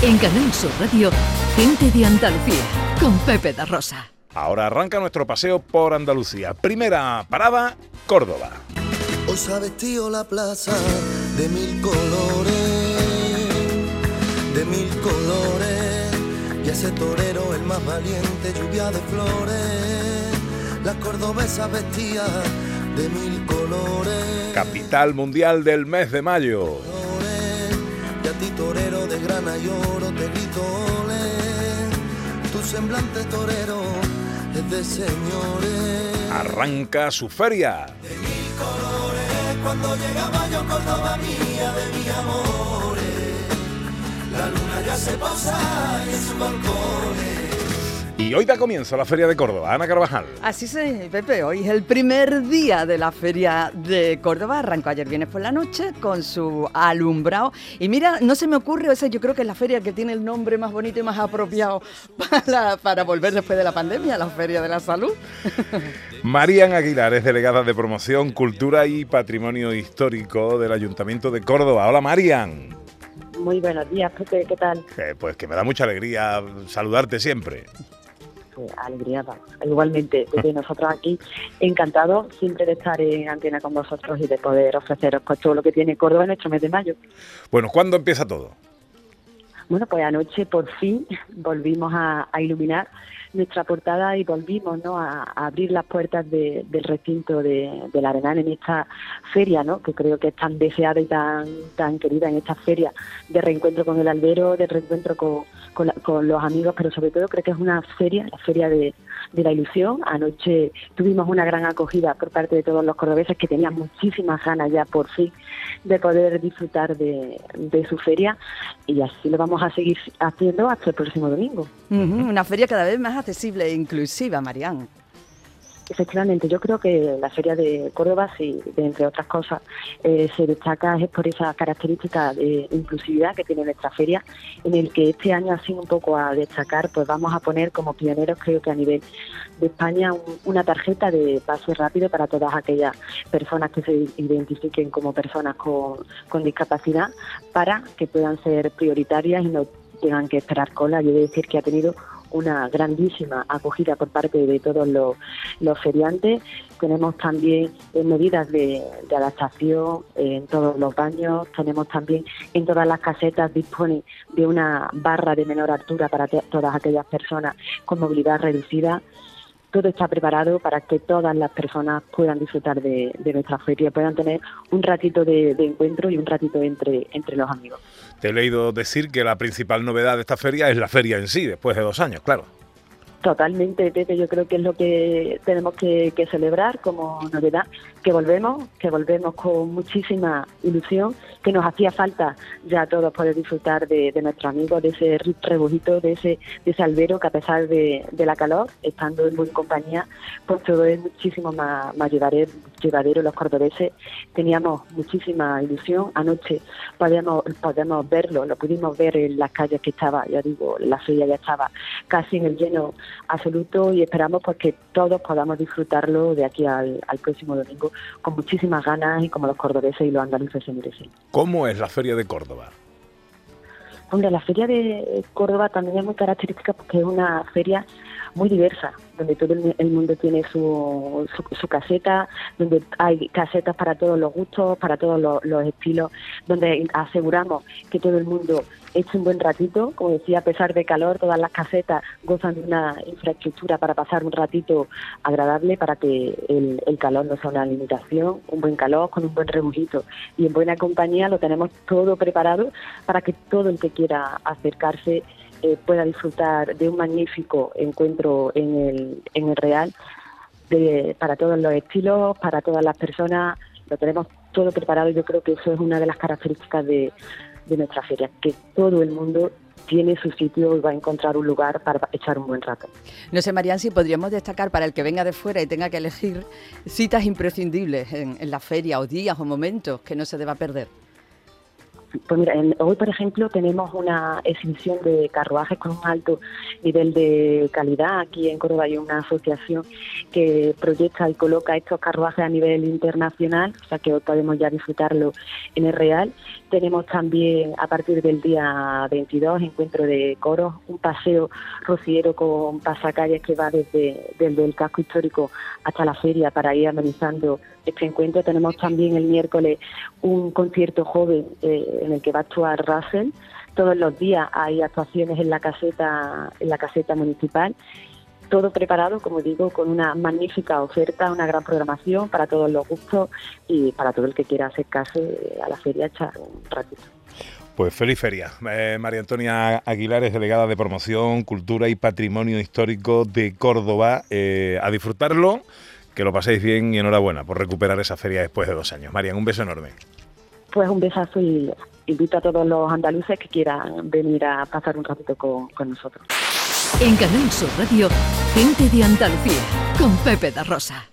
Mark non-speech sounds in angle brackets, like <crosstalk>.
En Canal Sur Radio, Gente de Andalucía, con Pepe da Rosa. Ahora arranca nuestro paseo por Andalucía. Primera parada, Córdoba. Hoy se ha vestido la plaza de mil colores, de mil colores. Y ese torero, el más valiente, lluvia de flores. Las cordobesas vestidas de mil colores. Capital mundial del mes de mayo. Y a ti torero de grana y oro te grito ole. Tu semblante torero es de señores. Arranca su feria. De mil colores, cuando llega mayo, Córdoba mía de mi amores. La luna ya se posa en su balcón. Y hoy da comienzo la Feria de Córdoba. Ana Carvajal. Así se, Pepe, hoy es el primer día de la Feria de Córdoba. Arrancó ayer viernes por la noche con su alumbrado. Y mira, no se me ocurre, ese yo creo que es la feria que tiene el nombre más bonito y más apropiado <laughs> para, para volver después de la pandemia, la Feria de la Salud. <laughs> Marian Aguilar es delegada de Promoción, Cultura y Patrimonio Histórico del Ayuntamiento de Córdoba. Hola Marian. Muy buenos días, Pepe, ¿qué tal? Eh, pues que me da mucha alegría saludarte siempre alegría, igualmente, desde nosotros aquí, encantados siempre de estar en antena con vosotros y de poder ofreceros pues, todo lo que tiene Córdoba en nuestro mes de mayo. Bueno, ¿cuándo empieza todo? Bueno, pues anoche por fin volvimos a, iluminar nuestra portada y volvimos ¿no? a, abrir las puertas del recinto de, la Arenal en esta feria, ¿no? que creo que es tan deseada y tan, tan querida en esta feria de reencuentro con el albero, de reencuentro con, con, los amigos, pero sobre todo creo que es una feria, la feria de, la ilusión. Anoche tuvimos una gran acogida por parte de todos los cordobeses que tenían muchísimas ganas ya por fin de poder disfrutar de, su feria y así lo vamos a seguir haciendo hasta el próximo domingo. una feria cada vez más accesible e inclusiva, Marián. Efectivamente, yo creo que la Feria de Córdoba, sí, entre otras cosas, eh, se destaca es por esa característica de inclusividad que tiene nuestra feria, en el que este año, así un poco a destacar, pues vamos a poner como pioneros, creo que a nivel de España, una tarjeta de pase rápido para todas aquellas personas que se identifiquen como personas con, con discapacidad, para que puedan ser prioritarias y no tengan que esperar cola. Yo he de decir que ha tenido una grandísima acogida por parte de todos los, feriantes. Tenemos también eh, medidas de, adaptación en todos los baños. Tenemos también en todas las casetas dispone de una barra de menor altura para todas aquellas personas con movilidad reducida todo está preparado para que todas las personas puedan disfrutar de, nuestra feria, puedan tener un ratito de, encuentro y un ratito entre, entre los amigos. Te he leído decir que la principal novedad de esta feria es la feria en sí, después de dos años, claro. Totalmente, Pepe, yo creo que es lo que tenemos que, celebrar como novedad, que volvemos, que volvemos con muchísima ilusión, que nos hacía falta ya todos poder disfrutar de, nuestros amigos, de ese rebujito, de ese, de ese albero que a pesar de, la calor, estando en buena compañía, pues todo es muchísimo más, más llevadero, llevadero los cordobeses. Teníamos muchísima ilusión, anoche podíamos, podíamos verlo, lo pudimos ver en las calles que estaba, ya digo, la feria ya estaba casi en el lleno absoluto y esperamos pues que todos podamos disfrutarlo de aquí al, próximo domingo con muchísimas ganas y como los cordobeses y los andaluces se merecen. ¿Cómo es la Feria de Córdoba? Hombre, la Feria de Córdoba también es muy característica porque es una feria muy diversa, donde todo el mundo tiene su, su, caseta, donde hay casetas para todos los gustos, para todos los, estilos, donde aseguramos que todo el mundo eche un buen ratito, como decía, a pesar de calor, todas las casetas gozan de una infraestructura para pasar un ratito agradable, para que el, el calor no sea una limitación, un buen calor con un buen rebujito y en buena compañía lo tenemos todo preparado para que todo el que quiera acercarse eh, pueda disfrutar de un magnífico encuentro en el, en el Real de, para todos los estilos, para todas las personas. Lo tenemos todo preparado y yo creo que eso es una de las características de, nuestra feria, que todo el mundo tiene su sitio y va a encontrar un lugar para echar un buen rato. No sé, Marian, si podríamos destacar para el que venga de fuera y tenga que elegir citas imprescindibles en, en la feria o días o momentos que no se deba perder. Pues mira, hoy por ejemplo tenemos una exhibición de carruajes con un alto nivel de calidad. Aquí en Córdoba hay una asociación que proyecta y coloca estos carruajes a nivel internacional, o sea que podemos ya disfrutarlo en el Real. Tenemos también a partir del día 22 encuentro de coros, un paseo rociero con pasacalles que va desde, desde el casco histórico hasta la feria para ir amenizando este encuentro. Tenemos también el miércoles un concierto joven eh, en el que va a actuar Russell. Todos los días hay actuaciones en la caseta, en la caseta municipal. Todo preparado, como digo, con una magnífica oferta, una gran programación para todos los gustos y para todo el que quiera acercarse a la feria echar un ratito. Pues feliz feria. Eh, María Antonia Aguilar es delegada de Promoción, Cultura y Patrimonio Histórico de Córdoba. Eh, a disfrutarlo que lo paséis bien y enhorabuena por recuperar esa feria después de dos años. Marian, un beso enorme. Pues un besazo y invito a todos los andaluces que quieran venir a pasar un ratito con, con nosotros. En Canal Sur Radio, gente de Andalucía, con Pepe da Rosa.